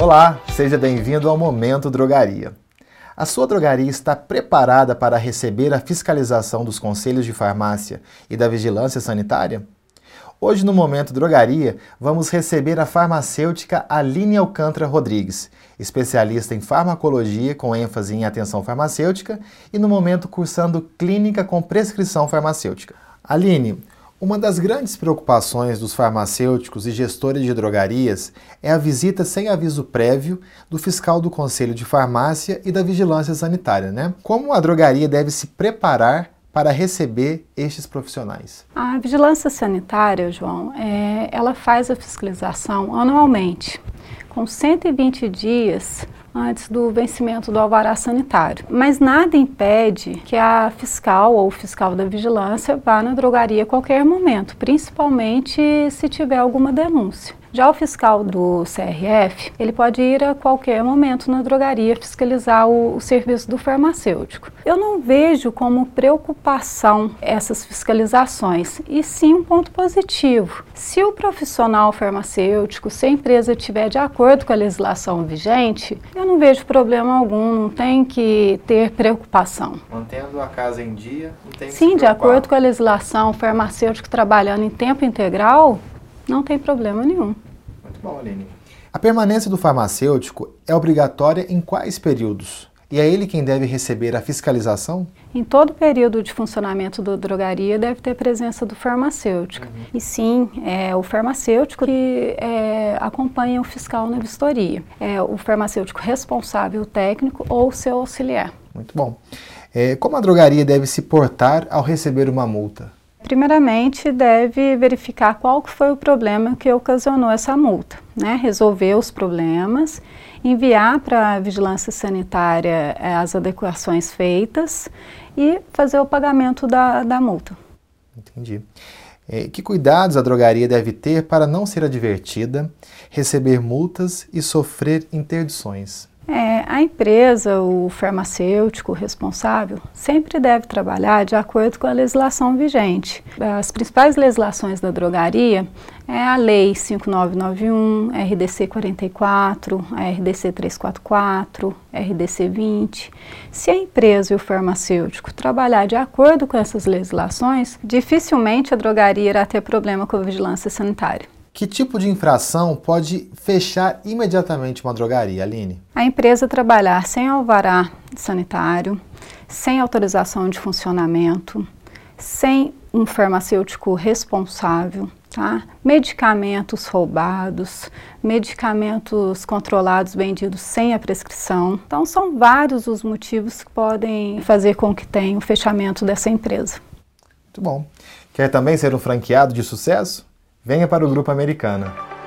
Olá, seja bem-vindo ao Momento Drogaria. A sua drogaria está preparada para receber a fiscalização dos conselhos de farmácia e da vigilância sanitária? Hoje, no Momento Drogaria, vamos receber a farmacêutica Aline Alcântara Rodrigues, especialista em farmacologia com ênfase em atenção farmacêutica e, no momento, cursando clínica com prescrição farmacêutica. Aline, uma das grandes preocupações dos farmacêuticos e gestores de drogarias é a visita sem aviso prévio do fiscal do Conselho de Farmácia e da Vigilância Sanitária, né? Como a drogaria deve se preparar para receber estes profissionais? A vigilância sanitária, João, é, ela faz a fiscalização anualmente, com 120 dias antes do vencimento do alvará sanitário. Mas nada impede que a fiscal ou o fiscal da vigilância vá na drogaria a qualquer momento, principalmente se tiver alguma denúncia. Já o fiscal do CRF, ele pode ir a qualquer momento na drogaria fiscalizar o, o, serviço do farmacêutico. Eu não vejo como preocupação essas fiscalizações, e sim um ponto positivo. Se o profissional farmacêutico, se a empresa estiver de acordo com a legislação vigente, eu não vejo problema algum, não tem que ter preocupação. Mantendo a casa em dia, não tem que Sim, de acordo com a legislação, o farmacêutico trabalhando em tempo integral, não tem problema nenhum. Muito bom, Aline. A permanência do farmacêutico é obrigatória em quais períodos? E é ele quem deve receber a fiscalização? Em todo período de funcionamento da drogaria deve ter presença do farmacêutico. Uhum. E sim, é o farmacêutico que é, acompanha o fiscal na vistoria. É o farmacêutico responsável técnico ou seu auxiliar. Muito bom. É, como a drogaria deve se portar ao receber uma multa? Primeiramente, deve verificar qual foi o problema que ocasionou essa multa, né? resolver os problemas, enviar para a vigilância sanitária eh, as adequações feitas e fazer o pagamento da, da multa. Entendi. É, que cuidados a drogaria deve ter para não ser advertida, receber multas e sofrer interdições? É, a empresa, o farmacêutico responsável, sempre deve trabalhar de acordo com a legislação vigente. As principais legislações da drogaria é a Lei 5991, RDC 44, a RDC 344, RDC 20. Se a empresa e o farmacêutico trabalhar de acordo com essas legislações, dificilmente a drogaria irá ter problema com a vigilância sanitária. Que tipo de infração pode fechar imediatamente uma drogaria, Aline? A empresa trabalhar sem alvará sanitário, sem autorização de funcionamento, sem um farmacêutico responsável, tá? medicamentos roubados, medicamentos controlados vendidos sem a prescrição. Então, são vários os motivos que podem fazer com que tenha o fechamento dessa empresa. Muito bom. Quer também ser um franqueado de sucesso? Venha para o Grupo Americana.